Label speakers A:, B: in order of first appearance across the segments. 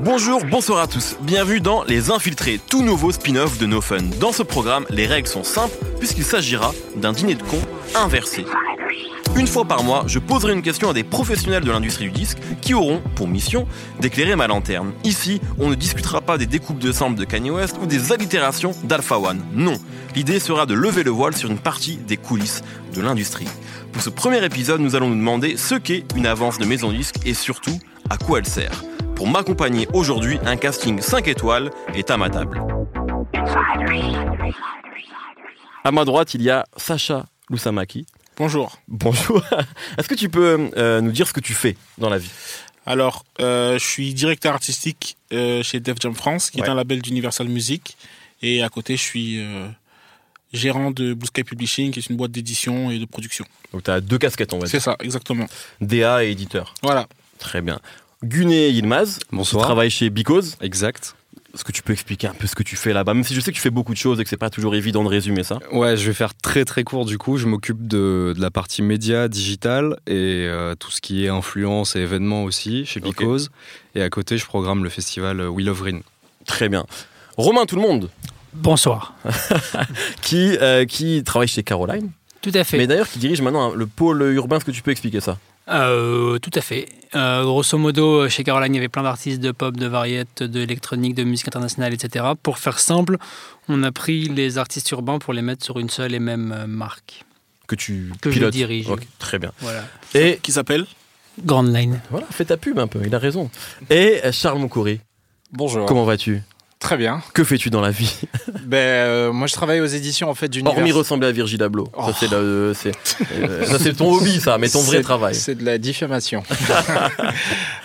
A: Bonjour, bonsoir à tous. Bienvenue dans Les Infiltrés, tout nouveau spin-off de No Fun. Dans ce programme, les règles sont simples puisqu'il s'agira d'un dîner de cons inversé. Une fois par mois, je poserai une question à des professionnels de l'industrie du disque qui auront pour mission d'éclairer ma lanterne. Ici, on ne discutera pas des découpes de samples de Kanye West ou des allitérations d'Alpha One. Non, l'idée sera de lever le voile sur une partie des coulisses de l'industrie. Pour ce premier épisode, nous allons nous demander ce qu'est une avance de maison disque et surtout à quoi elle sert. Pour m'accompagner aujourd'hui, un casting 5 étoiles est à ma table. À ma droite, il y a Sacha Loussamaki.
B: Bonjour.
A: Bonjour. Est-ce que tu peux euh, nous dire ce que tu fais dans la vie?
B: Alors, euh, je suis directeur artistique euh, chez Def Jam France, qui
A: Ouais.
B: est un label d'Universal Music. Et à côté, je suis euh, gérant de Blue Sky Publishing, qui est une boîte d'édition et de production.
A: Donc tu as deux casquettes, on va dire.
B: C'est ça, exactement.
A: DA et éditeur.
B: Voilà.
A: Très bien. Guné Yilmaz, tu
C: Bonsoir.
A: travailles chez Because.
C: Exact.
A: Est-ce que tu peux expliquer un peu ce que tu fais là-bas Même si je sais que tu fais beaucoup de choses et que c'est pas toujours évident de résumer ça.
C: Ouais, je vais faire très très court du coup. Je m'occupe de, de la partie média, digital et euh, tout ce qui est influence et événements aussi chez. Because. Et à côté, je programme le festival euh, We Love Green.
A: Très bien. Romain tout le monde,
D: Bonsoir.
A: qui, euh, qui travaille chez Caroline,
D: Tout à fait.
A: mais d'ailleurs qui dirige maintenant hein, le pôle urbain. Est-ce que tu peux expliquer ça?
D: Euh, tout à fait. Euh, grosso modo, chez Caroline, il y avait plein d'artistes de pop, de variété, d'électronique, de musique internationale, etc. Pour faire simple, on a pris les artistes urbains pour les mettre sur une seule et même euh, marque
A: Que tu
D: que je
A: pilotes
D: dirige.
A: Ok, très bien.
D: Voilà.
A: Et
B: Qui s'appelle
D: Grand Line.
A: voilà, fais ta pub un peu, il a raison. Et euh, Charles Moncoury,
E: Bonjour.
A: comment vas-tu?
E: Très bien.
A: Que fais-tu dans la vie?
E: Ben, euh, moi, je travaille aux éditions en fait d'Univers.
A: Hormis ressembler à Virgil Abloh.
E: Oh.
A: Ça, c'est le- c'est euh, c'est ton hobby, ça, mais ton vrai travail.
E: C'est de la diffamation.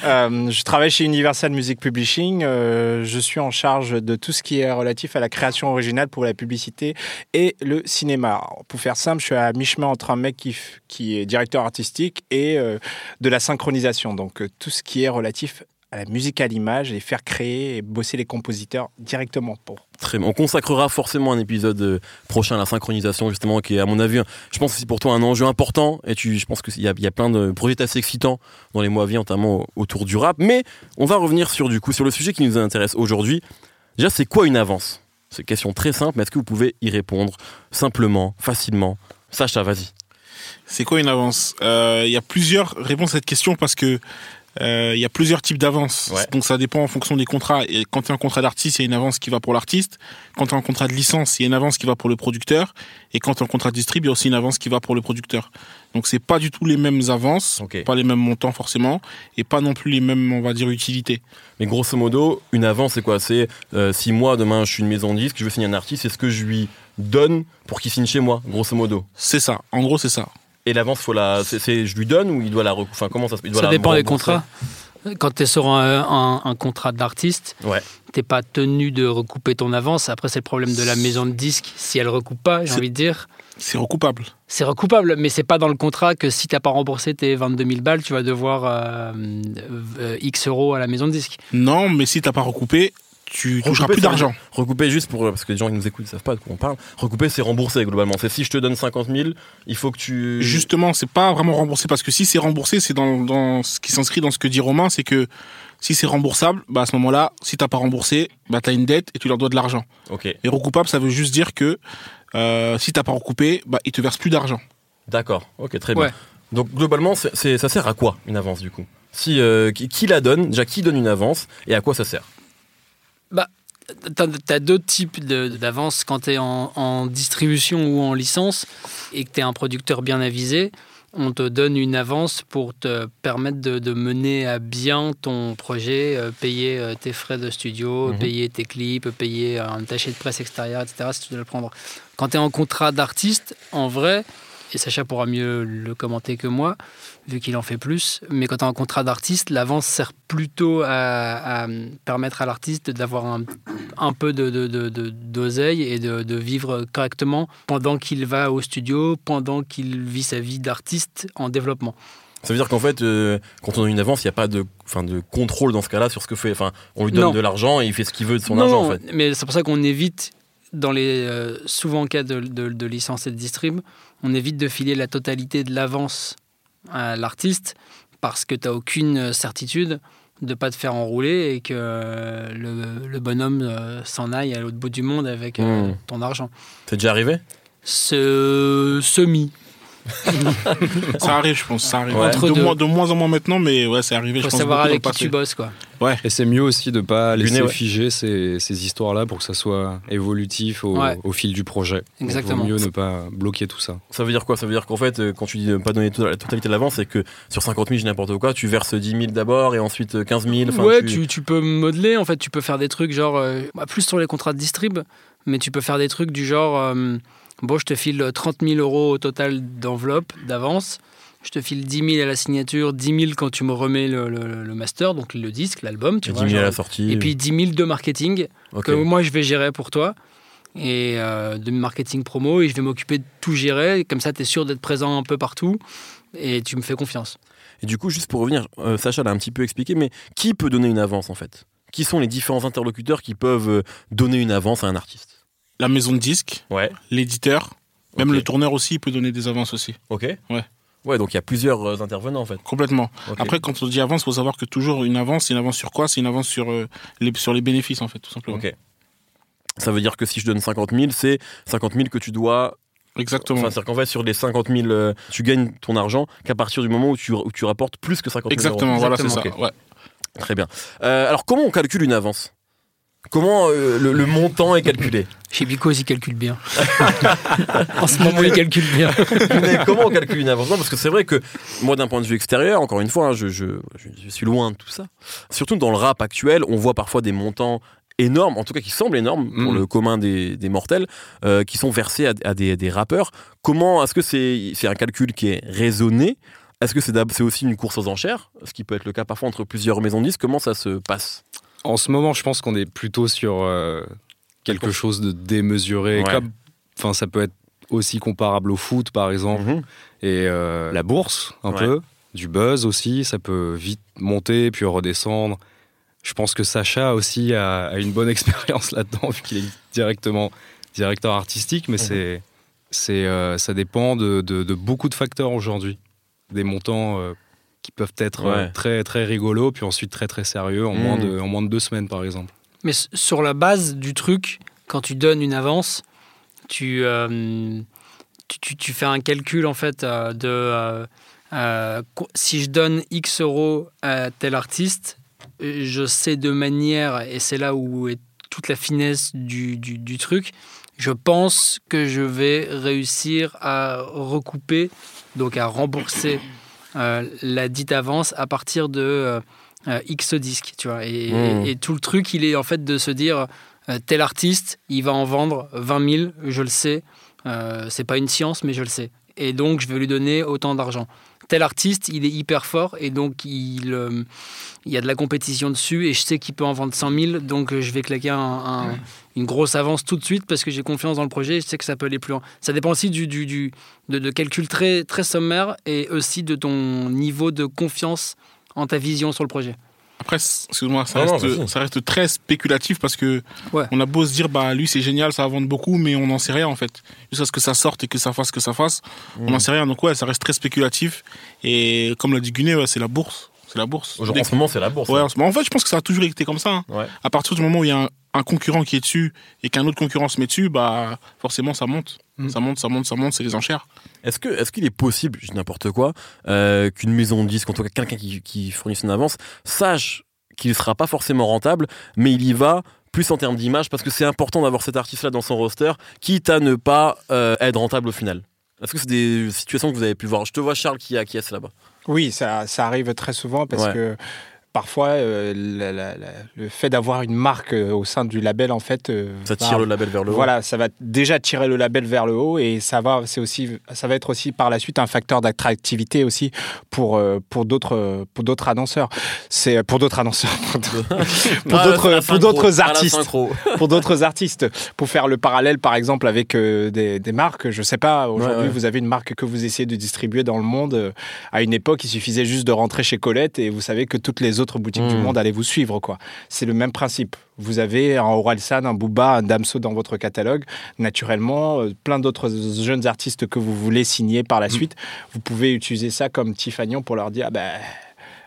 E: Euh, je travaille chez Universal Music Publishing. Euh, je suis en charge de tout ce qui est relatif à la création originale pour la publicité et le cinéma. Alors, pour faire simple, je suis à mi-chemin entre un mec qui, qui est directeur artistique et euh, de la synchronisation. Donc, euh, tout ce qui est relatif à la musique à l'image et faire créer et bosser les compositeurs directement pour.
A: Très bien. On consacrera forcément un épisode euh, prochain à la synchronisation, justement, qui est, à mon avis, je pense que c'est pour toi un enjeu important. Et tu, je pense qu'il y a, il y a plein de projets assez excitants dans les mois à venir, notamment au- autour du rap. Mais on va revenir sur, du coup, sur le sujet qui nous intéresse aujourd'hui. Déjà, c'est quoi une avance? C'est une question très simple, mais est-ce que vous pouvez y répondre simplement, facilement? Sacha, vas-y.
B: C'est quoi une avance? Euh, Il y a plusieurs réponses à cette question parce que euh, il y a plusieurs types d'avances.
A: Ouais.
B: Donc ça dépend en fonction des contrats. Et quand tu as un contrat d'artiste, il y a une avance qui va pour l'artiste. Quand tu as un contrat de licence, il y a une avance qui va pour le producteur. Et quand tu as un contrat de distrib, il y a aussi une avance qui va pour le producteur. Donc c'est pas du tout les mêmes avances, pas les mêmes montants forcément, et pas non plus les mêmes, on va dire, utilités.
A: Mais grosso modo, une avance, c'est quoi? C'est euh, si moi, demain, je suis une maison de disque, je veux signer un artiste, c'est ce que je lui donne pour qu'il signe chez moi, grosso modo.
B: C'est ça. En gros, c'est ça.
A: Et l'avance, faut la, je lui donne ou il doit la, enfin comment ça se, il doit
D: Ça
A: la
D: dépend des contrats. Quand tu es sur un, un- un contrat d'artiste,
A: Ouais.
D: t'es pas tenu de recouper ton avance. Après, c'est le problème de la maison de disques. Si elle recoupe pas, j'ai envie de dire,
B: C'est recoupable.
D: c'est recoupable. Mais c'est pas dans le contrat que si t'as pas remboursé tes 22 000 balles, tu vas devoir euh, euh, X euros à la maison de disques.
B: Non, mais si t'as pas recoupé, tu toucheras plus d'argent.
A: Recouper juste pour parce que les gens qui nous écoutent ne savent pas de quoi on parle. Recouper, c'est rembourser globalement. C'est si je te donne 50 000, il faut que tu.
B: Justement, c'est pas vraiment remboursé parce que si c'est remboursé, c'est dans, dans ce qui s'inscrit dans ce que dit Romain, c'est que si c'est remboursable, bah à ce moment-là, si t'as pas remboursé, bah t'as une dette et tu leur dois de l'argent.
A: Ok.
B: Et recoupable, ça veut juste dire que euh, si t'as pas recoupé, bah ils te versent plus d'argent.
A: D'accord. Ok, très bien. Donc globalement, c'est, c'est- ça sert à quoi une avance du coup? Si euh, qui, qui la donne? Déjà, qui donne une avance? Et à quoi ça sert?
D: Tu as deux types d'avances quand tu es en, en distribution ou en licence et que tu es un producteur bien avisé. On te donne une avance pour te permettre de, de mener à bien ton projet, euh, payer euh, tes frais de studio,
A: Mhm.
D: payer tes clips, payer euh, un attaché de presse extérieure, etc. Si tu dois le prendre. Quand tu es en contrat d'artiste, en vrai, et Sacha pourra mieux le commenter que moi, vu qu'il en fait plus, mais quand tu es en contrat d'artiste, l'avance sert plutôt à, à permettre à l'artiste d'avoir un, un peu de, de, de- de- d'oseille et de, vivre correctement pendant qu'il va au studio, pendant qu'il vit sa vie d'artiste en développement.
A: Ça veut dire qu'en fait, euh, quand on a une avance, il n'y a pas de, enfin, de contrôle dans ce cas-là sur ce que fait. Enfin, on lui donne
D: Non.
A: de l'argent et il fait ce qu'il veut de son
D: non,
A: argent, en fait.
D: mais c'est pour ça qu'on évite, dans les euh, souvent en cas de, de, de licence et de distrib, on évite de filer la totalité de l'avance à l'artiste parce que tu n'as aucune certitude de pas te faire enrouler et que euh, le, le bonhomme euh, s'en aille à l'autre bout du monde avec euh,
A: Mm.
D: ton argent.
A: C'est déjà arrivé?
D: Ce semi.
B: Ça arrive, je pense. Ça arrive.
A: Ouais.
B: De, moins, de moins en moins maintenant, mais ouais, c'est arrivé.
D: Il faut
B: je pense,
D: savoir avec qui tu bosses quoi.
C: Et c'est mieux aussi de pas laisser
A: ouais.
C: figer ces, ces histoires-là pour que ça soit évolutif au,
D: Ouais.
C: au fil du projet. Donc,
D: Exactement.
C: Il vaut mieux ne pas bloquer tout ça.
A: Ça veut dire quoi? Ça veut dire qu'en fait, euh, quand tu dis ne pas donner to- la totalité de l'avance, c'est que sur 50 000, j'ai n'importe quoi, tu verses 10 000 d'abord et ensuite euh, 15 000. enfin,
D: ouais,
A: tu-
D: tu... Tu, peux modeler, en fait, tu peux faire des trucs genre, euh, bah, plus sur les contrats de distrib, mais tu peux faire des trucs du genre, euh, bon, je te file 30 000 euros au total d'enveloppe, d'avance, je te file 10 000 à la signature, 10 000 quand tu me remets le, le- le master, donc le disque, l'album, tu
A: et 10
D: vois.
A: 000 à la sortie.
D: et puis 10 000 de marketing, que moi je vais gérer pour toi, et euh, de marketing promo, et je vais m'occuper de tout gérer, comme ça tu es sûr d'être présent un peu partout, et tu me fais confiance.
A: Et du coup, juste pour revenir, euh, Sacha l'a un petit peu expliqué, mais qui peut donner une avance en fait? Qui sont les différents interlocuteurs qui peuvent euh, donner une avance à un artiste?
B: La maison de disques,
A: Ouais.
B: l'éditeur, même le tourneur aussi, il peut donner des avances aussi.
A: Ok.
B: Ouais.
A: Ouais, donc il y a plusieurs euh, intervenants en fait.
B: Complètement. Après, quand on dit avance, il faut savoir que toujours une avance, c'est une avance sur quoi? C'est une avance sur, euh, les, sur les bénéfices, en fait, tout simplement.
A: Ok. Ça veut dire que si je donne 50 000, c'est 50 000 que tu dois.
B: Exactement.
A: Enfin, c'est-à-dire qu'en fait, sur les 50 000, euh, tu gagnes ton argent qu'à partir du moment où tu, où tu rapportes plus que 50 000
B: Exactement,
A: euros.
B: voilà, c'est ça. Ouais.
A: Très bien. Euh, alors, comment on calcule une avance? Comment euh, le, le montant est calculé
D: Chez Bicos, il calcule bien. en ce moment, il calcule bien.
A: Mais comment on calcule une avance parce que c'est vrai que moi, d'un point de vue extérieur, encore une fois, hein, je, je, je- je suis loin de tout ça. Surtout dans le rap actuel, on voit parfois des montants énormes, en tout cas qui semblent énormes pour
C: Mm.
A: le commun des, des mortels, euh, qui sont versés à, à des, des rappeurs. Comment est-ce que c'est c'est un calcul qui est raisonné? Est-ce que c'est d'ab- c'est aussi une course aux enchères? Ce qui peut être le cas parfois entre plusieurs maisons de disques. Comment ça se passe?
C: En ce moment, je pense qu'on est plutôt sur euh, quelque chose de démesuré.
A: Ouais.
C: Comme, enfin, ça peut être aussi comparable au foot, par exemple,
A: Mhm.
C: et euh, la bourse, un
A: Ouais.
C: peu, du buzz aussi. Ça peut vite monter puis redescendre. Je pense que Sacha aussi a, a une bonne expérience là-dedans, vu qu'il est directement directeur artistique, mais
A: Mhm.
C: c'est, c'est, euh, ça dépend de, de- de beaucoup de facteurs aujourd'hui. Des montants qui peuvent être euh,
A: Ouais.
C: très, très rigolos, puis ensuite très, très sérieux en, moins de, en moins de deux semaines, par exemple.
D: Mais sur la base du truc, quand tu donnes une avance, tu, euh, tu, tu- tu fais un calcul en fait euh, de euh, euh, si je donne X euros à tel artiste, je sais de manière, et c'est là où est toute la finesse du, du- du truc, je pense que je vais réussir à recouper, donc à rembourser la dite avance à partir de euh, euh, X disques, tu vois. Et,
A: Mmh.
D: et- et tout le truc, il est en fait de se dire, euh, tel artiste, il va en vendre 20 000, je le sais. Euh, c'est pas une science, mais je le sais. Et donc, je vais lui donner autant d'argent. Tel artiste, il est hyper fort et donc il, euh, il y a de la compétition dessus et je sais qu'il peut en vendre 100 000, donc euh, je vais claquer un- un- une grosse avance tout de suite parce que j'ai confiance dans le projet et je sais que ça peut aller plus loin. Ça dépend aussi du, du, du- de, de calculs très, très sommaires et aussi de ton niveau de confiance en ta vision sur le projet.
B: Après, excuse-moi, ça,
A: Non,
B: reste,
A: vas-y.
B: ça reste très spéculatif parce que
D: Ouais.
B: on a beau se dire, bah lui c'est génial, ça va vendre beaucoup, mais on n'en sait rien en fait. Jusqu'à ce que ça sorte et que ça fasse ce que ça fasse,
A: Mmh.
B: on n'en sait rien. Donc ouais, ça reste très spéculatif. Et comme l'a dit Gunet, ouais, c'est la bourse. C'est la bourse.
A: Aujourd'hui, en ce moment, c'est la bourse.
B: Ouais,
A: hein.
B: en ce- mais en fait, je pense que ça a toujours été comme ça. hein.
A: Ouais.
B: À partir du moment où il y a un, un concurrent qui est dessus et qu'un autre concurrent se met dessus, bah forcément ça monte.
C: Mm.
B: Ça monte, ça monte, ça monte, c'est les enchères.
A: Est-ce que est-ce qu'il est possible, je dis n'importe quoi, euh, qu'une maison de disques, en tout cas quelqu'un qui, qui fournisse une avance, sache qu'il ne sera pas forcément rentable, mais il y va plus en termes d'image parce que c'est important d'avoir cet artiste-là dans son roster, quitte à ne pas euh, être rentable au final. Est-ce que c'est des situations que vous avez pu voir? Je te vois Charles qui acquiesce là-bas.
E: Oui, ça, ça arrive très souvent parce
A: Ouais.
E: que parfois euh, la- la- la- le fait d'avoir une marque euh, au sein du label en fait euh,
A: Ça
E: va-
A: tire le label vers le haut.
E: voilà, ça va déjà tirer le label vers le haut et ça va, c'est aussi, ça va être aussi par la suite un facteur d'attractivité aussi pour pour d'autres pour d'autres annonceurs. C'est pour d'autres annonceurs, pour
A: Ah,
E: d'autres
A: la
E: pour d'autres
A: ah,
E: artistes pour d'autres artistes. Pour faire le parallèle, par exemple, avec des, des marques, je sais pas, aujourd'hui,
A: Ouais, ouais.
E: vous avez une marque que vous essayez de distribuer dans le monde. À une époque, il suffisait juste de rentrer chez Colette et vous savez que toutes les autres boutiques du
A: Mm.
E: monde allaient vous suivre, quoi. C'est le même principe. Vous avez un Oralsan, un Booba, un Damso dans votre catalogue. Naturellement, euh, plein d'autres jeunes artistes que vous voulez signer par la
A: Mm.
E: suite, vous pouvez utiliser ça comme petit fagnon pour leur dire, ah ben,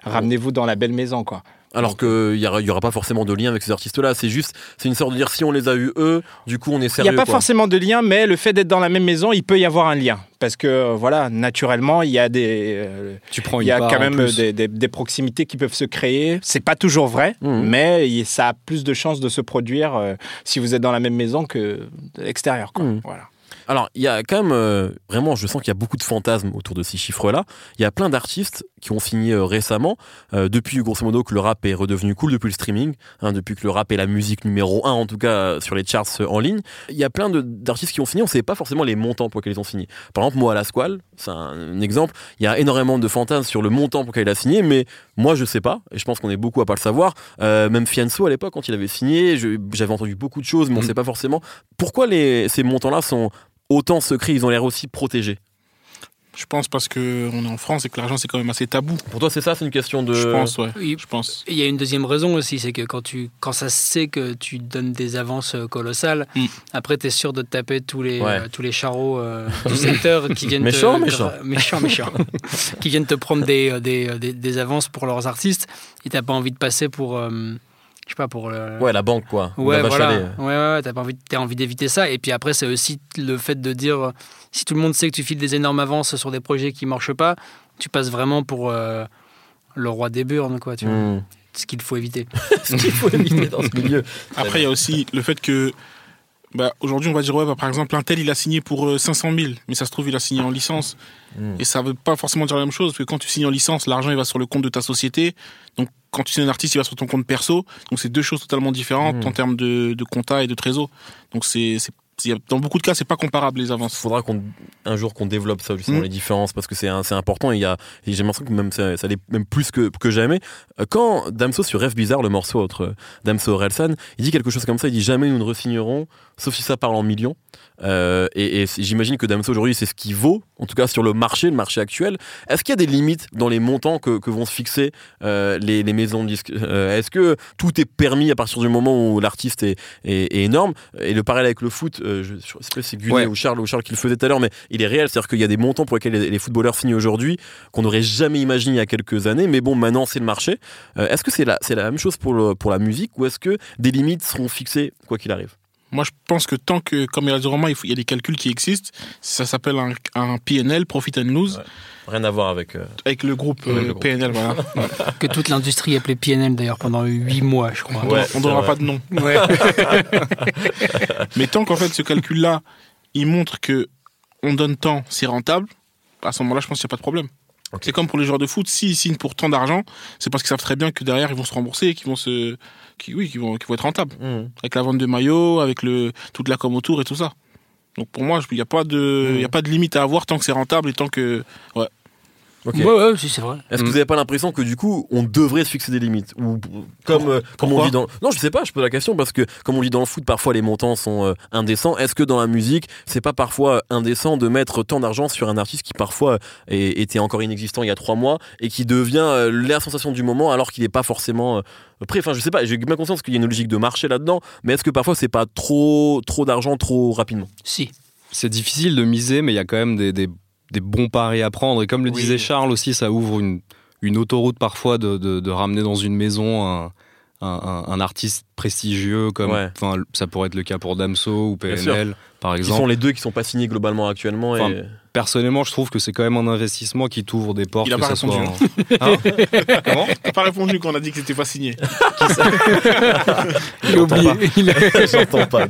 E: ramenez-vous dans la belle maison, quoi.
A: Alors qu'il n'y aura, y aura pas forcément de lien avec ces artistes-là. C'est juste, c'est une sorte de dire si on les a eu eux, du coup on est
E: Il
A: sérieux.
E: n'y a pas
A: quoi.
E: forcément de lien, mais le fait d'être dans la même maison, il peut y avoir un lien. Parce que, euh, voilà, naturellement, il y a, des, euh,
C: Tu prends
E: il
C: une
E: y a quand même des, des- des proximités qui peuvent se créer. C'est pas toujours vrai,
A: Mhm.
E: mais il- ça a plus de chances de se produire euh, si vous êtes dans la même maison que de l'extérieur. quoi.
A: Mhm.
E: Voilà.
A: Alors, il y a quand même, euh, vraiment, je sens qu'il y a beaucoup de fantasmes autour de ces chiffres-là. Il y a plein d'artistes qui ont signé euh, récemment, euh, depuis grosso modo que le rap est redevenu cool, depuis le streaming, hein, depuis que le rap est la musique numéro un, en tout cas sur les charts en ligne. Il y a plein d'artistes qui ont signé, on ne sait pas forcément les montants pour lesquels ils ont signé. Par exemple, moi à la Squale, c'est un, un exemple, il y a énormément de fantasmes sur le montant pour lequel il a signé, mais moi je sais pas, et je pense qu'on est beaucoup à pas le savoir. Même Fianso à l'époque, quand il avait signé, j'avais entendu beaucoup de choses, mais on ne
C: Mhm.
A: sait pas forcément pourquoi les, ces montants-là sont autant secrets, ils ont l'air aussi protégés.
B: Je pense parce que on est en France et que l'argent c'est quand même assez tabou.
A: Pour toi, c'est ça, c'est une question de.
B: Je pense, ouais.
D: Oui.
B: Je pense.
D: Il y a une deuxième raison aussi, c'est que quand, tu, quand ça se sait que tu donnes des avances euh, colossales,
B: Mm.
D: après tu es sûr de te taper tous les,
A: Ouais.
D: euh, tous les charros euh, du secteur qui viennent
A: Méchant,
D: te,
A: méchant.
D: méchant, méchant. qui viennent te prendre des, des, des, des avances pour leurs artistes et t'as pas envie de passer pour, euh, je sais pas, pour le...
A: Ouais, la banque, quoi.
D: Ouais,
A: la
D: voilà.
A: lait.
D: Ouais, ouais, t'as pas envie, t'as envie d'éviter ça. Et puis après, c'est aussi le fait de dire, euh, si tout le monde sait que tu files des énormes avances sur des projets qui marchent pas, tu passes vraiment pour euh, le roi des burnes, quoi. Tu vois.
A: Hmm.
D: Ce qu'il faut éviter.
A: Ce qu'il faut éviter dans ce milieu.
B: Après, il y a aussi le fait que. Bah, aujourd'hui, on va dire, ouais, bah, par exemple, un tel, il a signé pour euh, 500 000, mais ça se trouve, il a signé en licence.
A: Mm.
B: Et ça veut pas forcément dire la même chose, parce que quand tu signes en licence, l'argent, il va sur le compte de ta société. Donc, quand tu signes un artiste, il va sur ton compte perso. Donc, c'est deux choses totalement différentes
A: Mm.
B: en termes de, de compta et de trésor. Donc, c'est, dans beaucoup de cas, c'est pas comparable, les avances.
A: faudra qu'on un jour qu'on développe ça justement
B: Mm.
A: les différences parce que c'est c'est important il y a et j'ai l'impression que même ça, ça l'est même plus que, que jamais. Euh, quand Damso sur Rêve bizarre le morceau entre Damso et Orelsan il dit quelque chose comme ça il dit jamais nous ne resignerons sauf si ça parle en millions. Euh, et, j'imagine que Damso aujourd'hui c'est ce qu'il vaut en tout cas sur le marché le marché actuel. Est-ce qu'il y a des limites dans les montants que, que vont se fixer euh, les, les maisons de disques? Euh, est-ce que tout est permis à partir du moment où l'artiste est, est, est énorme? Et le parallèle avec le foot euh, je, je sais pas si c'est
C: Ouais.
A: ou Charles ou Charles qui le faisait tout à l'heure mais il est réel. C'est-à-dire qu'il y a des montants pour lesquels les, les footballeurs signent aujourd'hui qu'on n'aurait jamais imaginé il y a quelques années mais bon maintenant c'est le marché. Euh, est-ce que c'est la, c'est la même chose pour, le- pour la musique ou est-ce que des limites seront fixées quoi qu'il arrive?
B: Moi, je pense que tant que, comme il a dit Romain, il, faut- il y a des calculs qui existent. Ça s'appelle un, un PNL, Profit and Lose,
A: Ouais. rien à voir avec euh,
B: avec le groupe euh,
A: le groupe.
B: PNL. Voilà.
D: Que toute l'industrie appelait PNL d'ailleurs pendant 8 mois, je crois.
B: On ne donnera
A: vrai.
B: pas de nom.
D: Ouais.
B: Mais tant qu'en fait, ce calcul-là, il montre que on donne tant, c'est rentable, à ce moment-là, je pense qu'il n'y a pas de problème. C'est comme pour les joueurs de foot, s'ils signent pour tant d'argent, c'est parce qu'ils savent très bien que derrière, ils vont se rembourser et qu'ils vont se, qui, oui, qu'ils vont, vont être rentables. Avec la vente de maillots, avec le, toute la com autour et tout ça. Donc pour moi, il n'y a pas de, il y a pas de limite à avoir tant que c'est rentable et tant que,
A: Ok.
D: Ouais, ouais, si, c'est vrai.
A: Est-ce que
C: Mm.
A: vous n'avez pas l'impression que du coup, on devrait se fixer des limites Ou comme, euh, comme on dit dans. Non, je sais pas, je pose la question parce que, comme on dit dans le foot, parfois les montants sont euh, indécents. Est-ce que dans la musique, c'est pas parfois euh, indécent de mettre tant d'argent sur un artiste qui parfois euh, est- était encore inexistant il y a trois mois et qui devient euh, la sensation du moment alors qu'il n'est pas forcément euh, prêt? Enfin, je sais pas, j'ai bien conscience qu'il y a une logique de marché là-dedans, mais est-ce que parfois c'est pas trop, trop d'argent trop rapidement?
D: Si.
C: C'est difficile de miser, mais il y a quand même des, des- des bons paris à prendre. Et comme le
D: Oui.
C: disait Charles aussi, ça ouvre une, une autoroute parfois de, de- de ramener dans une maison un, un- artiste prestigieux, comme
A: Ouais.
C: ça pourrait être le cas pour Damso ou. PNL. Par
A: Qui sont les deux qui sont pas signés globalement actuellement.
C: Enfin,
A: et...
C: Personnellement, je trouve que c'est quand même un investissement qui t'ouvre des portes.
B: Il a pas
C: ça soit
B: répondu.
C: en- Hein Comment
B: T'as pas répondu quand on a dit que c'était pas signé.
D: Il oublié.
A: J'entends pas.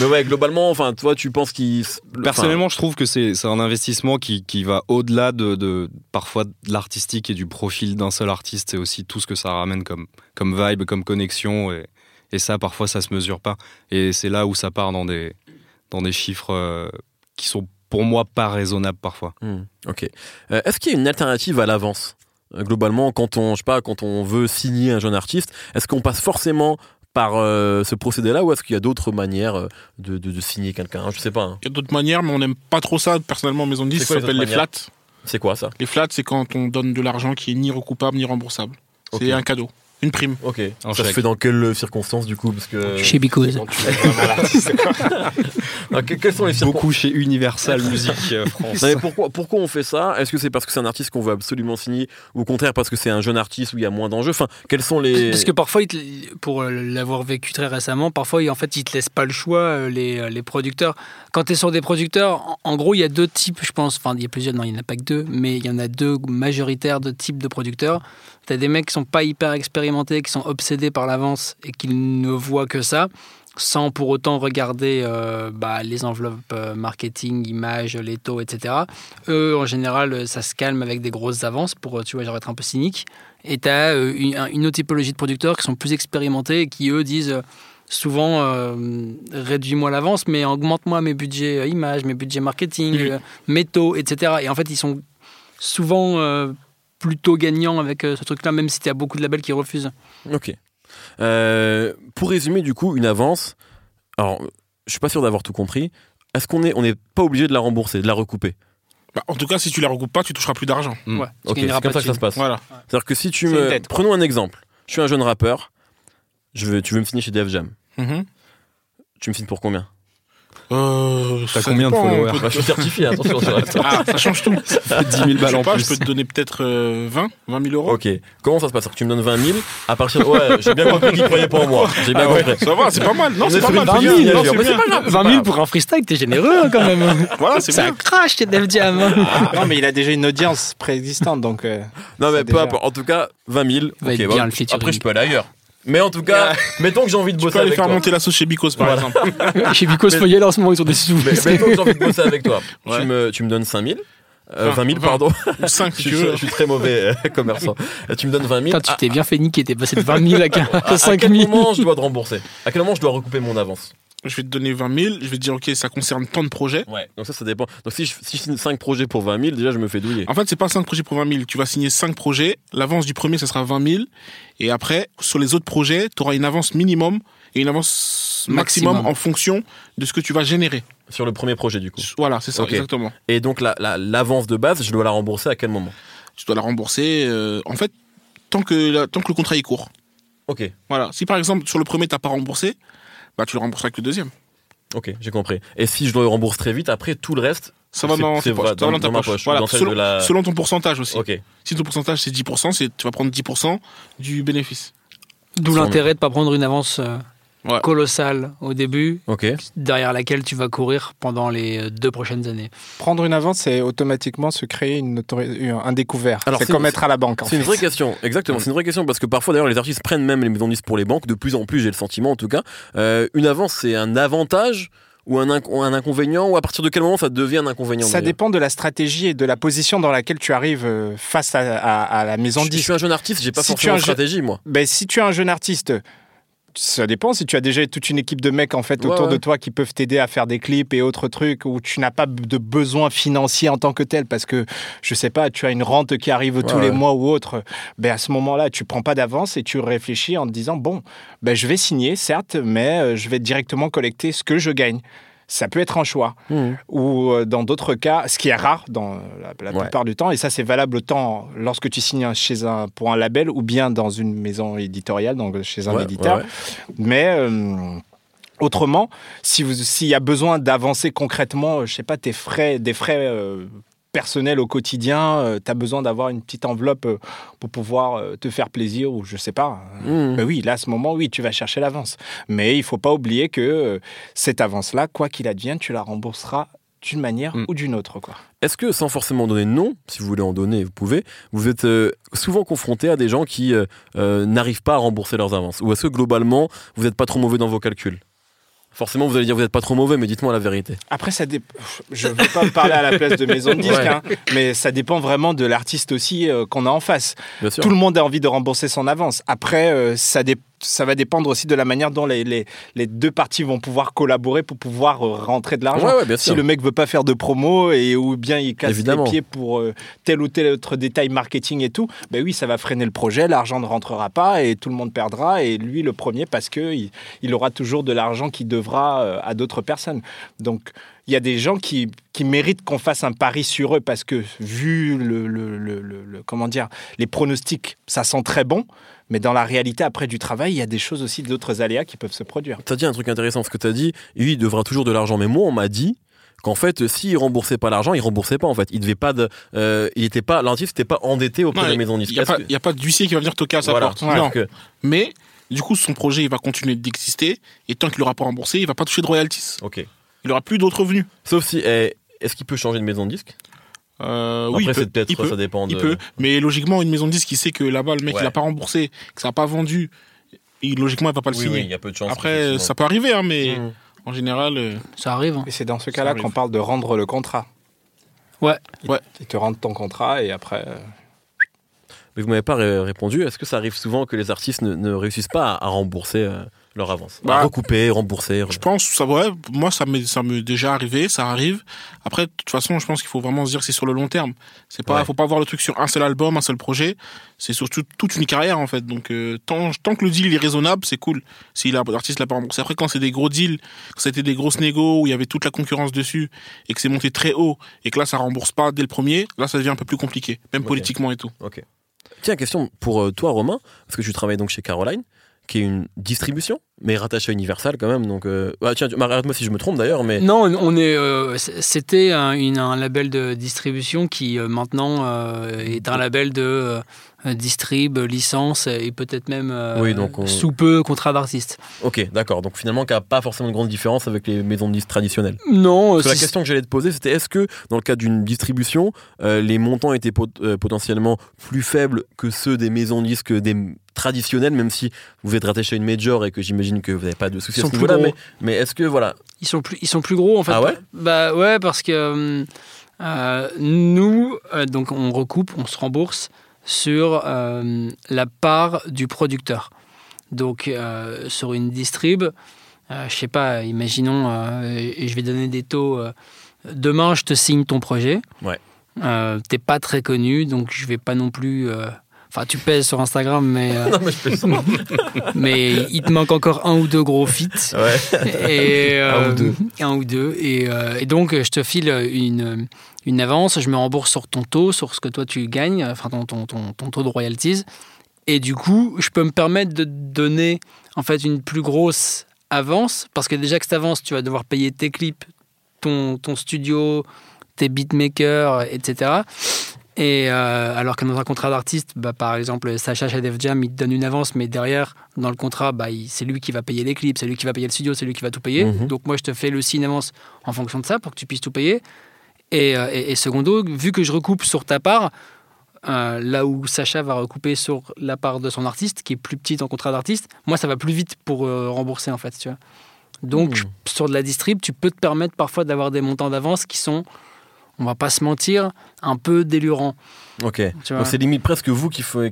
A: Mais ouais, globalement, enfin, toi, tu penses qu'il.
C: Personnellement, je trouve que c'est c'est un investissement qui, qui va au-delà de, de- parfois de l'artistique et du profil d'un seul artiste. C'est aussi tout ce que ça ramène comme, comme vibe, comme connexion. Et, et ça, parfois, ça se mesure pas. Et c'est là où ça part dans des, dans des chiffres euh, qui sont pour moi pas raisonnables parfois.
A: Hmm, ok. Euh, Est-ce qu'il y a une alternative à l'avance Euh, Globalement, quand on, je sais pas, quand on veut signer un jeune artiste, est-ce qu'on passe forcément par euh, ce procédé-là ou est-ce qu'il y a d'autres manières de, de- de signer quelqu'un? Je sais pas. hein.
B: Il y a d'autres manières, mais on n'aime pas trop ça. Personnellement, Maison 10,
A: C'est
B: ça s'appelle les flats.
A: C'est quoi ça?
B: Les flats, c'est quand on donne de l'argent qui est ni recoupable ni remboursable. C'est un cadeau, une prime.
A: Ok. Ça se fait dans quelles circonstances du coup Parce que.
D: Chez Because.
A: Que- quelles sont les circonstances
C: Beaucoup chez Universal Music euh, France.
A: Non, mais pourquoi, pourquoi on fait ça? Est-ce que c'est parce que c'est un artiste qu'on veut absolument signer ou au contraire parce que c'est un jeune artiste où il y a moins d'enjeux? Enfin, quels sont les.
D: Parce que parfois, te- pour l'avoir vécu très récemment, parfois, ils- en fait, ils te laissent pas le choix, euh, les, euh, les producteurs. Quand tu es sur des producteurs, en, en gros, il y a deux types, je pense. Enfin, il y a plusieurs, non, il n'y en a pas que deux, mais il y en a deux majoritaires de types de producteurs. Tu as des mecs qui sont pas hyper expérimentés, qui sont obsédés par l'avance et qui ne voient que ça, sans pour autant regarder euh, bah, les enveloppes euh, marketing, images, les taux, etc. Eux, en général, ça se calme avec des grosses avances pour, euh, tu vois, genre être un peu cynique. Et tu as une, un- une autre typologie de producteurs qui sont plus expérimentés et qui, eux, disent euh, souvent euh, réduis-moi l'avance, mais augmente-moi mes budgets euh, images, mes budgets marketing, euh, mes taux, etc. Et en fait, ils sont souvent euh, plutôt gagnants avec euh, ce truc-là, même si tu as beaucoup de labels qui refusent.
A: Ok. Euh, pour résumer, du coup, une avance. Alors, je suis pas sûr d'avoir tout compris. Est-ce qu'on est, on n'est pas obligé de la rembourser, de la recouper?
B: Bah, en tout cas, si tu la recoupes pas, tu toucheras plus d'argent.
C: Hmm.
D: Ouais,
A: Ok, c'est comme
D: pas
A: ça que ça se passe.
B: Voilà.
A: C'est-à-dire que si tu me. Prenons un exemple. Je suis un jeune rappeur. Je veux, tu veux me signer chez Def Jam.
B: Mhm.
A: Tu me signes pour combien?
B: Euh,
C: T'as
B: ça
C: combien de followers
A: Bah, Je suis certifié, attention sur.
B: Ah, ça change tout.
C: 10 000
B: Je
C: balles en
B: pas, je
C: plus.
B: peux te donner peut-être euh, 20, 20 000 euros.
A: Ok. Comment ça se passe? Que Tu me donnes 20 000 à partir de. Ouais, j'ai bien compris qu'il croyait pas en moi. J'ai bien
B: Ah ouais,
A: compris.
B: ça va, c'est pas mal. Non, c'est
A: est
B: pas mal.
A: une
B: c'est
A: bonne
B: bien,
A: ligne,
B: non,
A: je
B: c'est
A: veux dire.
B: bien.
A: Mais c'est pas grave.
D: 20 000 pour un freestyle, t'es généreux hein, quand même.
B: Voilà, c'est
D: ça crache, t'es Def Jam. hein.
E: Non, mais il a déjà une audience préexistante, donc. euh,
A: Non, mais
E: Ça,
A: peu importe. En tout cas, 20 000.
D: Va
A: ok,
D: être
A: bon,
D: bien, le featuring.
A: Après, je peux aller ailleurs. Mais en tout cas, mettons que j'ai envie de
B: Tu
A: bosser
B: peux aller
A: avec
B: faire
A: toi.
B: monter la sauce chez Bicos, par
A: Voilà.
B: exemple.
D: Chez Vicos Foyer, là, en ce moment, ils ont des sous.
A: Mais mettons que j'ai envie de bosser avec toi.
B: Ouais.
A: Tu, me, tu me donnes 5 000. Euh, 20 000,
B: Vingt.
A: pardon.
B: Ou 5
A: je,
B: tu veux.
A: je suis très mauvais euh, commerçant. Euh, Tu me donnes 20 000.
D: Putain, tu t'es bien fait niquer, t'es passé de 20 000 à
A: à, à
D: 5
A: quel
D: 000.
A: moment je dois te rembourser? À quel moment je dois recouper mon avance?
B: Je vais te donner 20 000. Je vais te dire, OK, ça concerne tant de projets.
A: Ouais. Donc ça, ça dépend. Donc si je, si je signe 5 projets pour 20 000, déjà, je me fais douiller.
B: En fait, c'est pas 5 projets pour 20 000. Tu vas signer 5 projets. L'avance du premier, ça sera 20 000. Et après, sur les autres projets, tu auras une avance minimum et une avance maximum,
D: Maximum.
B: en fonction de ce que tu vas générer.
A: Sur le premier projet, du coup.
B: Voilà, c'est ça,
A: Ok.
B: exactement.
A: Et donc, la- la- l'avance de base, je dois la rembourser à quel moment?
B: Tu dois la rembourser, euh, en fait, tant que, la- tant que le contrat est court.
A: Ok.
B: Voilà. Si par exemple, sur le premier, t'as pas remboursé, bah, tu le rembourses avec le deuxième.
A: Ok, j'ai compris. Et si je le rembourse très vite, après, tout le reste,
B: Ça va
A: C'est-
B: dans,
A: vrai,
B: ça va
A: dans-
B: dans ta
A: dans ma
B: poche.
A: poche,
B: Voilà,
A: dans celle
B: selon,
A: de la-
B: selon ton pourcentage aussi.
A: ok.
B: Si ton pourcentage c'est 10%, c'est, tu vas prendre 10% du bénéfice.
D: D'où l'intérêt de pas prendre une avance euh,
B: Ouais.
D: colossale au début, derrière laquelle tu vas courir pendant les euh, deux prochaines années.
E: Prendre une avance, c'est automatiquement se créer une un découvert.
A: Alors,
E: C'est comme être à la banque.
A: C'est une vraie question, exactement. C'est une vraie question parce que parfois d'ailleurs les artistes prennent même les maisons de disques pour les banques. De plus en plus, j'ai le sentiment en tout cas. Euh, une avance, c'est un avantage ou un, inc- un inconvénient ou à partir de quel moment ça devient un inconvénient
E: Ça dépend de la stratégie et de la position dans laquelle tu arrives euh, face à, à- à la maison
A: Je,
E: de
A: je
E: disques.
A: suis un jeune artiste, j'ai pas
E: Si
A: forcément de
E: je-
A: stratégie moi.
E: Ben, si tu es un jeune artiste, ça dépend. Si tu as déjà toute une équipe de mecs en fait
A: Ouais,
E: autour
A: ouais.
E: de toi qui peuvent t'aider à faire des clips et autres trucs, où tu n'as pas de besoin financier en tant que tel, parce que je sais pas, tu as une rente qui arrive tous les mois ou autre. Ben à ce moment-là, tu prends pas d'avance et tu réfléchis en te disant bon, ben je vais signer certes, mais euh, je vais directement collecter ce que je gagne. Ça peut être un choix. Ou euh, dans d'autres cas, ce qui est rare dans la, la
A: Ouais.
E: plupart du temps, et ça c'est valable autant lorsque tu signes chez un, pour un label ou bien dans une maison éditoriale, donc chez un
A: Ouais,
E: éditeur.
A: ouais.
E: Mais euh, autrement, si s'il y a besoin d'avancer concrètement, je sais pas, tes frais, des frais euh, personnel au quotidien, tu as besoin d'avoir une petite enveloppe euh, pour pouvoir euh, te faire plaisir ou je sais pas.
A: Mmh.
E: Ben oui, là, à ce moment, oui, tu vas chercher l'avance. Mais il faut pas oublier que euh, cette avance-là, quoi qu'il advienne, tu la rembourseras d'une manière
C: Mm.
E: ou d'une autre. Quoi.
A: Est-ce que, sans forcément donner de nom, si vous voulez en donner, vous pouvez, vous êtes euh, souvent confronté à des gens qui euh, euh, n'arrivent pas à rembourser leurs avances? Ou est-ce que globalement, vous n'êtes pas trop mauvais dans vos calculs? Forcément, vous allez dire vous n'êtes pas trop mauvais, mais dites-moi la vérité.
E: Après, ça dé- je ne veux pas parler à la place de maison de disques,
A: Ouais.
E: hein, mais ça dépend vraiment de l'artiste aussi euh, qu'on a en face.
A: Bien sûr.
E: Tout le monde a envie de rembourser son avance. Après, euh, ça, dé- ça va dépendre aussi de la manière dont les, les- les deux parties vont pouvoir collaborer pour pouvoir euh, rentrer de l'argent.
A: Ouais, ouais, bien
E: Si le mec veut pas faire de promo et ou bien il casse
A: Évidemment.
E: les pieds pour euh, tel ou tel autre détail marketing et tout, ben oui, ça va freiner le projet, l'argent ne rentrera pas et tout le monde perdra et lui le premier parce que il, il aura toujours de l'argent qui devra euh, à d'autres personnes. Donc il y a des gens qui, qui méritent qu'on fasse un pari sur eux parce que vu le, le- le- le- le- comment dire les pronostics, ça sent très bon. Mais dans la réalité, après du travail, il y a des choses aussi, d'autres aléas qui peuvent se produire.
A: Tu as dit un truc intéressant, ce que tu as dit, lui, il devra toujours de l'argent. Mais moi, on m'a dit qu'en fait, s'il remboursait pas l'argent, il remboursait pas en fait. Il devait pas de, euh, il était pas, n'était pas endetté auprès
B: Non,
A: de la maison de
B: Il n'y a, pas-
A: que-
B: il y a pas d'huissier qui va venir toquer à sa
A: Voilà.
B: porte.
A: Ouais,
B: Non.
A: que-
B: Mais du coup, son projet, il va continuer d'exister. Et tant qu'il l'aura pas remboursé, il va pas toucher de royalties.
A: Ok.
B: Il aura plus d'autres revenus.
A: Sauf si, eh, est-ce qu'il peut changer de maison de disque
B: Euh,
A: Après,
B: oui,
A: c'est
B: peut,
A: peut-être,
B: peut,
A: ça dépend de.
B: il peut. Mais logiquement, une maison de disque qui sait que là-bas, le mec,
A: Ouais.
B: il a pas remboursé, que ça n'a pas vendu, et logiquement, il va pas le
A: Oui,
B: signer.
A: oui, il y a peu de chance.
B: Après, ça peut arriver, hein, mais
A: Mmh.
B: en général, euh,
D: Ça arrive. hein.
E: Et c'est dans ce cas-là qu'on parle de rendre le contrat.
D: Ouais.
E: Ils-
B: Ouais.
E: Ils te rendent ton contrat et après. euh,
A: Mais vous m'avez pas ré- répondu. Est-ce que ça arrive souvent que les artistes ne, ne réussissent pas à, à rembourser euh, leur avance
B: Bah,
A: Recouper, rembourser.
B: je pense, ça, ouais, moi, ça m'est, ça m'est déjà arrivé, ça arrive. Après, de toute façon, je pense qu'il faut vraiment se dire que c'est sur le long terme. C'est pas,
A: Ouais.
B: faut pas voir le truc sur un seul album, un seul projet. C'est surtout toute une carrière, en fait. Donc, euh, tant, tant que le deal est raisonnable, c'est cool. Si la- l'artiste l'a pas remboursé. Après, quand c'est des gros deals, quand c'était des grosses négos où il y avait toute la concurrence dessus et que c'est monté très haut et que là, ça rembourse pas dès le premier, là, ça devient un peu plus compliqué. Même politiquement et tout.
A: Ok. Tiens, question pour euh, toi, Romain, parce que tu travailles donc chez Caroline, qui est une distribution, mais rattachée à Universal quand même. Donc, euh, ah, tiens, arrête-moi si je me trompe d'ailleurs, mais
D: Non, on est. euh, C'était un, label de distribution qui euh, maintenant euh, est un label de distrib, licence et peut-être même euh,
A: Oui, donc on-
D: sous peu contrat d'artiste.
A: ok, d'accord. Donc finalement, qu'il n'y a pas forcément de grande différence avec les maisons de disques traditionnelles.
D: Non,
A: Parce que la
D: si-
A: question que j'allais te poser, c'était est-ce que dans le cas d'une distribution, euh, les montants étaient pot- euh, potentiellement plus faibles que ceux des maisons de disques des traditionnelles, même si vous êtes rattaché à une major et que j'imagine que vous n'avez pas de soucis
D: Ils
A: à ce niveau-là. Mais, mais est-ce que voilà,
D: ils sont plus, ils sont plus gros en fait.
A: Ah ouais?
D: Bah ouais, parce que euh, euh, nous, euh, donc on recoupe, on se rembourse sur euh, la part du producteur. Donc euh, sur une distrib, euh, je sais pas, imaginons, euh, je vais donner des taux. demain, je te signe ton projet.
A: Ouais.
D: T'es pas très connu, donc je vais pas non plus. Euh, Enfin, tu pèses sur Instagram, mais, euh,
A: non mais je ça.
D: mais il te manque encore un ou deux gros feats.
A: Ouais.
D: Et,
A: Un
D: euh,
A: ou deux.
D: un ou deux. Et, euh, et donc, je te file une, une avance, je me rembourse sur ton taux, sur ce que toi tu gagnes, enfin ton, ton, ton, ton taux de royalties. Et du coup, je peux me permettre de te donner en fait une plus grosse avance, parce que déjà que cette avance, tu vas devoir payer tes clips, ton, ton studio, tes beatmakers, etc. Et euh, alors que dans un contrat d'artiste, bah, par exemple, Sacha chez Def Jam, il te donne une avance, mais derrière, dans le contrat, bah, c'est lui qui va payer les clips, c'est lui qui va payer le studio, c'est lui qui va tout payer.
A: Mhm.
D: Donc moi, je te fais le signe avance en fonction de ça pour que tu puisses tout payer. Et, euh, et, et secondo, vu que je recoupe sur ta part, euh, là où Sacha va recouper sur la part de son artiste, qui est plus petite en contrat d'artiste, moi, ça va plus vite pour euh, rembourser, en fait, tu vois. Donc, je- sur de la distrib, tu peux te permettre parfois d'avoir des montants d'avance qui sont, on va pas se mentir, un peu délurants.
A: Ok. Donc c'est limite presque vous qui faut.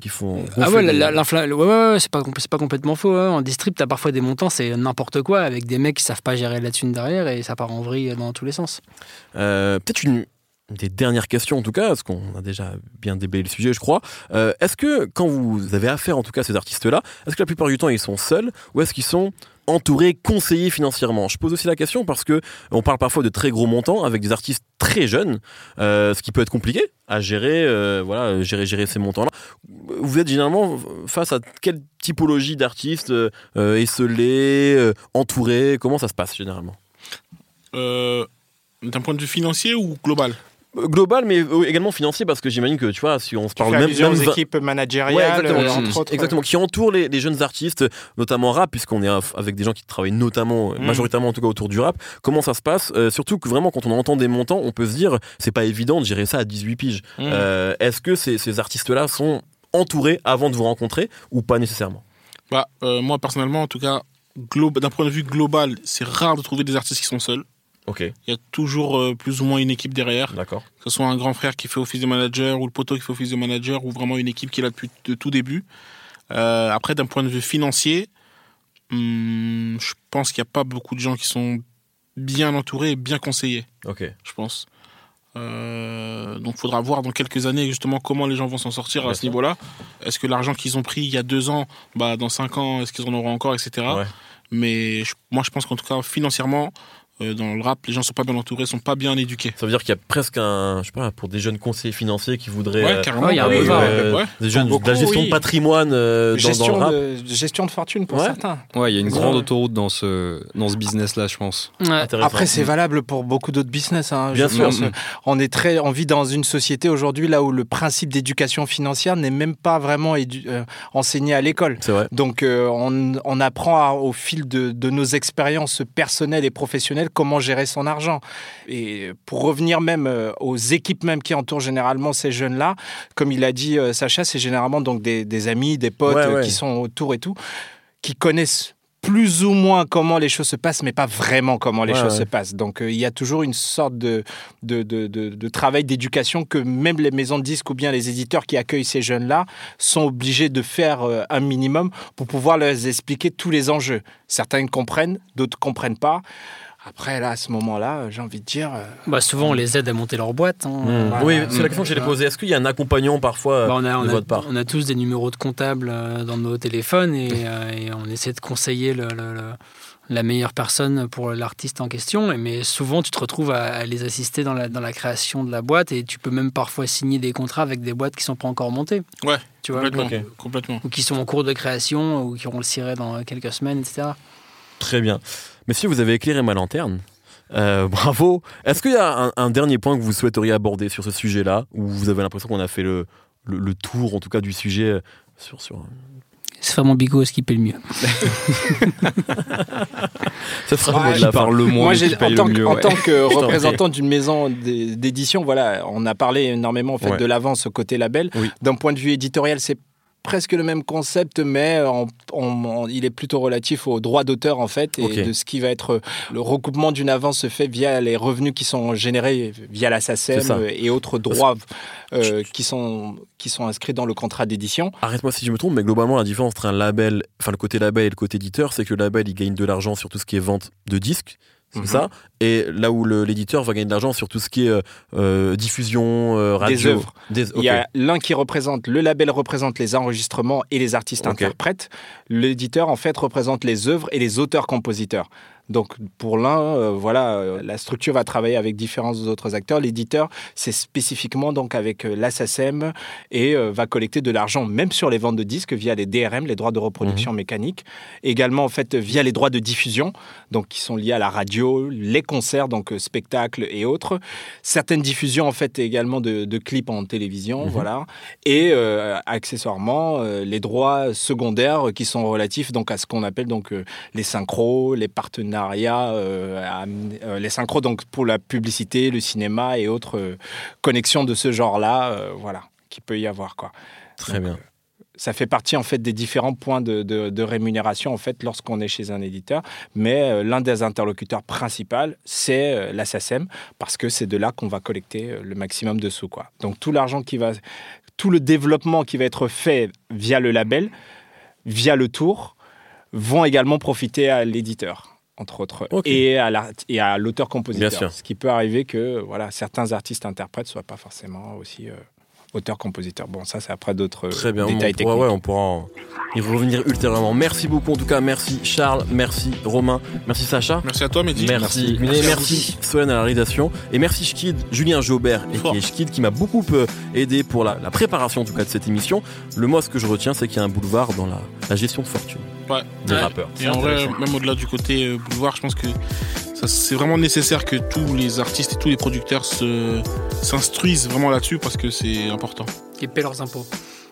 D: Ah ouais, la- la- l'infla- ouais, ouais, ouais, c'est pas, compl- c'est pas complètement faux. hein. En distrib, t'as parfois des montants, c'est n'importe quoi, avec des mecs qui savent pas gérer la thune derrière et ça part en vrille dans tous les sens.
A: Euh, Peut-être une des dernières questions en tout cas, parce qu'on a déjà bien déblayé le sujet, je crois. Euh, est-ce que quand vous avez affaire en tout cas à ces artistes-là, est-ce que la plupart du temps ils sont seuls ou est-ce qu'ils sont entourés, conseillés financièrement. Je pose aussi la question parce que on parle parfois de très gros montants avec des artistes très jeunes, euh, ce qui peut être compliqué à gérer, euh, voilà, gérer, gérer ces montants-là. Vous êtes généralement face à quelle typologie d'artistes euh, euh, esselés, euh, entourés? Comment ça se passe généralement?
B: Euh, D'un point de vue financier ou global?
A: Global, mais euh, également financier, parce que j'imagine que tu vois, si on se parle même,
E: même
A: même
E: équipes managériales,
A: Ouais, exactement,
E: euh,
A: qui-
E: entre autres.
A: exactement, qui entourent les, les jeunes artistes, notamment rap, puisqu'on est avec des gens qui travaillent notamment, euh,
E: Mm.
A: majoritairement en tout cas autour du rap. Comment ça se passe Euh, Surtout que vraiment, quand on entend des montants, on peut se dire, c'est pas évident de gérer ça à 18 piges.
B: Mmh.
A: Euh, Est-ce que ces, ces artistes-là sont entourés avant de vous rencontrer ou pas nécessairement?
B: Bah, euh, moi, personnellement, en tout cas, d'un point de vue global, c'est rare de trouver des artistes qui sont seuls.
A: Ok,
B: Il y a toujours euh, plus ou moins une équipe derrière,
A: d'accord.
B: que ce soit un grand frère qui fait office de manager ou le poteau qui fait office de manager ou vraiment une équipe qui est là depuis de tout début. Euh, après, d'un point de vue financier, hum, je pense qu'il n'y a pas beaucoup de gens qui sont bien entourés et bien conseillés,
A: Ok.
B: je pense. Euh, donc, faudra voir dans quelques années justement comment les gens vont s'en sortir à ce niveau-là. Est-ce que l'argent qu'ils ont pris il y a deux ans, bah, dans cinq ans, est-ce qu'ils en auront encore, etc.
A: Ouais.
B: Mais je- moi, je pense qu'en tout cas, financièrement, dans le rap, les gens sont pas bien entourés, sont pas bien éduqués.
A: Ça veut dire qu'il y a presque un, je sais pas, pour des jeunes conseillers financiers qui voudraient.
B: Ouais,
A: euh,
B: carrément.
D: Ouais, il y a un
A: euh,
B: ouais.
A: des jeunes,
E: Pour
A: de la
E: beaucoup,
A: gestion
E: oui.
A: de patrimoine euh, dans, dans
E: gestion,
A: le rap.
E: de, gestion de fortune pour
A: Ouais.
E: certains.
C: Ouais, il y a une
A: Ouais.
C: grande autoroute dans ce, dans ce business-là, je pense.
E: Après, c'est valable pour beaucoup d'autres business. hein,
A: Bien sûr.
E: pense. On est très, on vit dans une société aujourd'hui là où le principe d'éducation financière n'est même pas vraiment euh, enseigné à l'école.
A: C'est vrai.
E: Donc, euh, on, on apprend à- au fil de, de nos expériences personnelles et professionnelles comment gérer son argent. Et pour revenir même euh, aux équipes même qui entourent généralement ces jeunes-là, comme il a dit euh, Sacha, c'est généralement donc des, des amis, des potes
A: Ouais,
E: euh,
A: ouais.
E: qui sont autour et tout, qui connaissent plus ou moins comment les choses se passent, mais pas vraiment comment les
A: Ouais,
E: choses
A: ouais.
E: se passent. Donc euh, il y a toujours une sorte de, de, de, de- de travail d'éducation que même les maisons de disques ou bien les éditeurs qui accueillent ces jeunes-là sont obligés de faire euh, un minimum pour pouvoir leur expliquer tous les enjeux. Certains comprennent, d'autres comprennent pas. Après, là, à ce moment-là, j'ai envie de dire... euh,
D: Bah, souvent, on les aide à monter leur boîte. hein.
A: Mmh.
E: Voilà.
A: Oui, c'est la question que j'allais poser. Est-ce qu'il y a un accompagnement parfois
D: Bah, on, a,
A: de
D: on, a,
A: votre part?
D: on a tous des numéros de comptables euh, dans nos téléphones et, euh, et on essaie de conseiller le- le- le- la meilleure personne pour l'artiste en question. Mais souvent, tu te retrouves à, à les assister dans la, dans la création de la boîte et tu peux même parfois signer des contrats avec des boîtes qui sont pas encore montées.
B: Ouais,
D: Tu vois,
B: complètement.
D: ou qui sont en cours de création ou qui auront le ciré dans quelques semaines, etc.
A: Très bien. Messieurs, vous avez éclairé ma lanterne. Euh, bravo. Est-ce qu'il y a un, un dernier point que vous souhaiteriez aborder sur ce sujet-là, où vous avez l'impression qu'on a fait le, le, le tour, en tout cas, du sujet euh, sur, sur...
D: C'est vraiment Bigo ce qui paye le mieux.
A: Ça sera le
E: Ouais,
A: mot de la
C: Qui
A: fin.
C: parle le moins,
E: Moi, en,
C: paye le
E: tant que,
C: mieux.
E: en
C: ouais.
E: tant que représentant d'une maison d'é- d'édition, voilà, on a parlé énormément en fait
A: Ouais.
E: de l'avance côté label.
A: Oui.
E: D'un point de vue éditorial, c'est presque le même concept, mais il est plutôt relatif aux droits d'auteur en fait et de ce qui va être le recoupement d'une avance se fait via les revenus qui sont générés via la SACEM
A: ça.
E: et autres droits euh, qui sont qui sont inscrits dans le contrat d'édition.
A: Arrête-moi si je me trompe, mais globalement, la différence entre un label, enfin le côté label et le côté éditeur, c'est que le label, il gagne de l'argent sur tout ce qui est vente de disques, c'est
E: Mhm.
A: ça Et là où l'éditeur va gagner de l'argent sur tout ce qui est euh, euh, diffusion, euh, radio.
E: œuvres.
A: Des
E: Il y a l'un qui représente, le label représente les enregistrements et les artistes interprètes. L'éditeur, en fait, représente les œuvres et les auteurs-compositeurs. Donc, pour l'un, euh, voilà, euh, la structure va travailler avec différents autres acteurs. L'éditeur, c'est spécifiquement donc avec euh, l'ASSACEM et va collecter de l'argent, même sur les ventes de disques, via les DRM, les droits de reproduction mécanique. Également, en fait, via les droits de diffusion, donc qui sont liés à la radio, les concerts, donc spectacles et autres. Certaines diffusions, en fait, également de, de clips en télévision,
A: Mhm.
E: voilà. Et euh, accessoirement, euh, les droits secondaires qui sont relatifs donc à ce qu'on appelle donc les synchros, les partenariats, euh, à- euh, les synchros donc pour la publicité, le cinéma et autres euh, connexions de ce genre-là, voilà, qui peut y avoir quoi.
A: Très
E: Donc,
A: bien.
E: ça fait partie en fait des différents points de, de- de rémunération en fait lorsqu'on est chez un éditeur. Mais euh, l'un des interlocuteurs principaux, c'est euh, la SACEM parce que c'est de là qu'on va collecter euh, le maximum de sous quoi. Donc tout l'argent qui va, tout le développement qui va être fait via le label, via le tour, vont également profiter à l'éditeur entre autres et à l'auteur-compositeur. Ce qui peut arriver que voilà certains artistes interprètes soient pas forcément aussi auteurs-compositeurs. Bon ça c'est après d'autres
A: Très bien.
E: détails
A: on
E: techniques.
A: pourra, ouais, on pourra en- y revenir ultérieurement. Merci beaucoup. En tout cas, merci Charles, merci Romain, merci Sacha.
B: Merci à toi, Mehdi.
A: Merci,
C: Merci.
A: merci, merci Solène à la réalisation et merci Schkid, Julien Jaubert et qui est Schkid qui m'a beaucoup euh, aidé pour la, la préparation en tout cas de cette émission. Le moi ce que je retiens c'est qu'il y a un boulevard dans la, la gestion de fortune
B: Ouais.
A: des
B: Ouais.
A: rappeurs.
B: Et en vrai, même au-delà du côté euh, boulevard, je pense que c'est vraiment nécessaire que tous les artistes et tous les producteurs se, s'instruisent vraiment là-dessus parce que c'est important.
D: Et paient leurs impôts.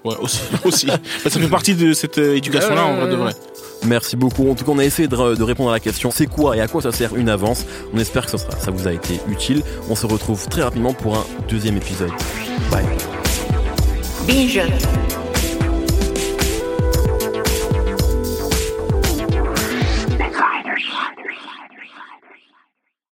B: Ouais, aussi. aussi. Bah, ça fait partie de cette euh, éducation-là, en vrai de vrai.
A: Merci beaucoup. En tout cas, on a essayé de, de répondre à la question c'est quoi et à quoi ça sert une avance? On espère que ça, sera, ça vous a été utile. On se retrouve très rapidement pour un deuxième épisode. Bye.
F: Bijan.